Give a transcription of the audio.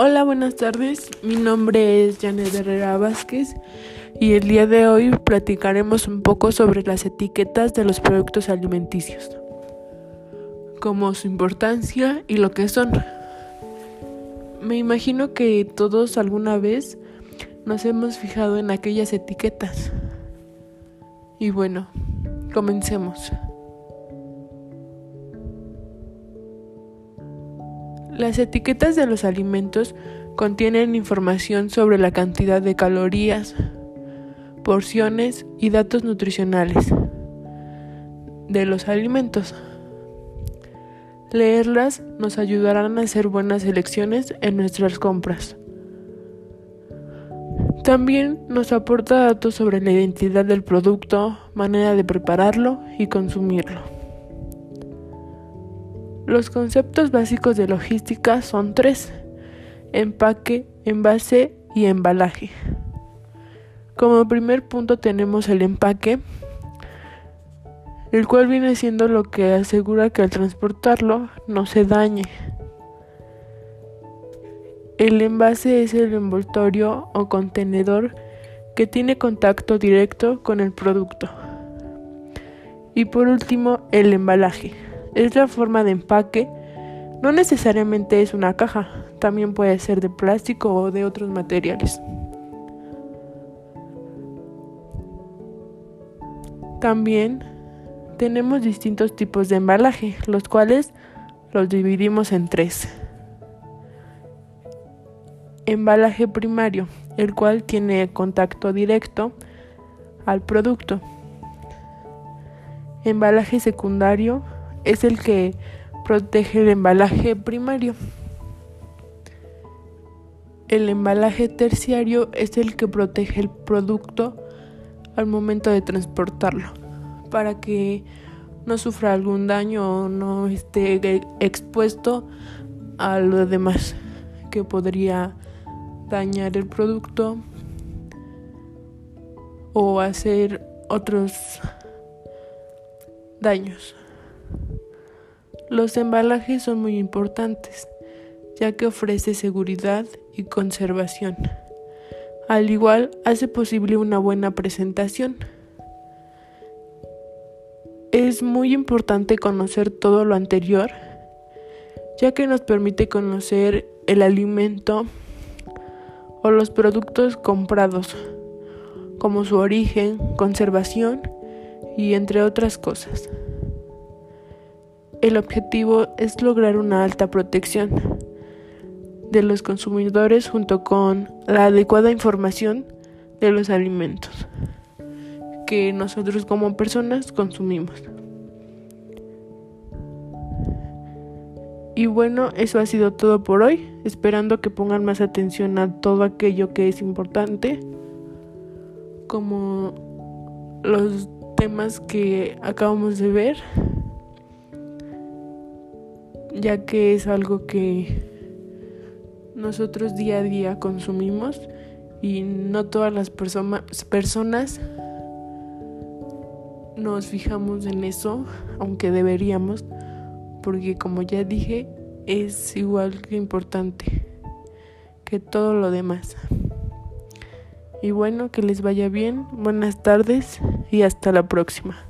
Hola, buenas tardes. Mi nombre es Janet Herrera Vázquez y el día de hoy platicaremos un poco sobre las etiquetas de los productos alimenticios, como su importancia y lo que son. Me imagino que todos alguna vez nos hemos fijado en aquellas etiquetas. Y bueno, comencemos. Las etiquetas de los alimentos contienen información sobre la cantidad de calorías, porciones y datos nutricionales de los alimentos. Leerlas nos ayudarán a hacer buenas elecciones en nuestras compras. También nos aporta datos sobre la identidad del producto, manera de prepararlo y consumirlo. Los conceptos básicos de logística son tres, empaque, envase y embalaje. Como primer punto tenemos el empaque, el cual viene siendo lo que asegura que al transportarlo no se dañe. El envase es el envoltorio o contenedor que tiene contacto directo con el producto. Y por último, el embalaje es la forma de empaque. No necesariamente es una caja, también puede ser de plástico o de otros materiales. También tenemos distintos tipos de embalaje, los cuales los dividimos en tres. Embalaje primario, el cual tiene contacto directo al producto. Embalaje secundario, es el que protege el embalaje primario. El embalaje terciario es el que protege el producto al momento de transportarlo para que no sufra algún daño o no esté expuesto a lo demás que podría dañar el producto o hacer otros daños. Los embalajes son muy importantes, ya que ofrece seguridad y conservación. Al igual, hace posible una buena presentación. Es muy importante conocer todo lo anterior, ya que nos permite conocer el alimento o los productos comprados, como su origen, conservación y entre otras cosas. El objetivo es lograr una alta protección de los consumidores junto con la adecuada información de los alimentos que nosotros como personas consumimos. Y bueno, eso ha sido todo por hoy, esperando que pongan más atención a todo aquello que es importante, como los temas que acabamos de ver ya que es algo que nosotros día a día consumimos y no todas las personas nos fijamos en eso, aunque deberíamos, porque como ya dije, es igual que importante que todo lo demás. Y bueno, que les vaya bien, buenas tardes y hasta la próxima.